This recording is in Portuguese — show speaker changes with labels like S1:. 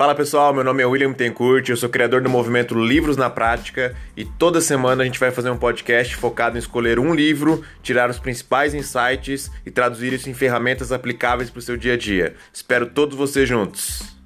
S1: Fala pessoal, meu nome é William Tencourt, eu sou criador do movimento Livros na Prática e toda semana a gente vai fazer um podcast focado em escolher um livro, tirar os principais insights e traduzir isso em ferramentas aplicáveis para o seu dia a dia. Espero todos vocês juntos.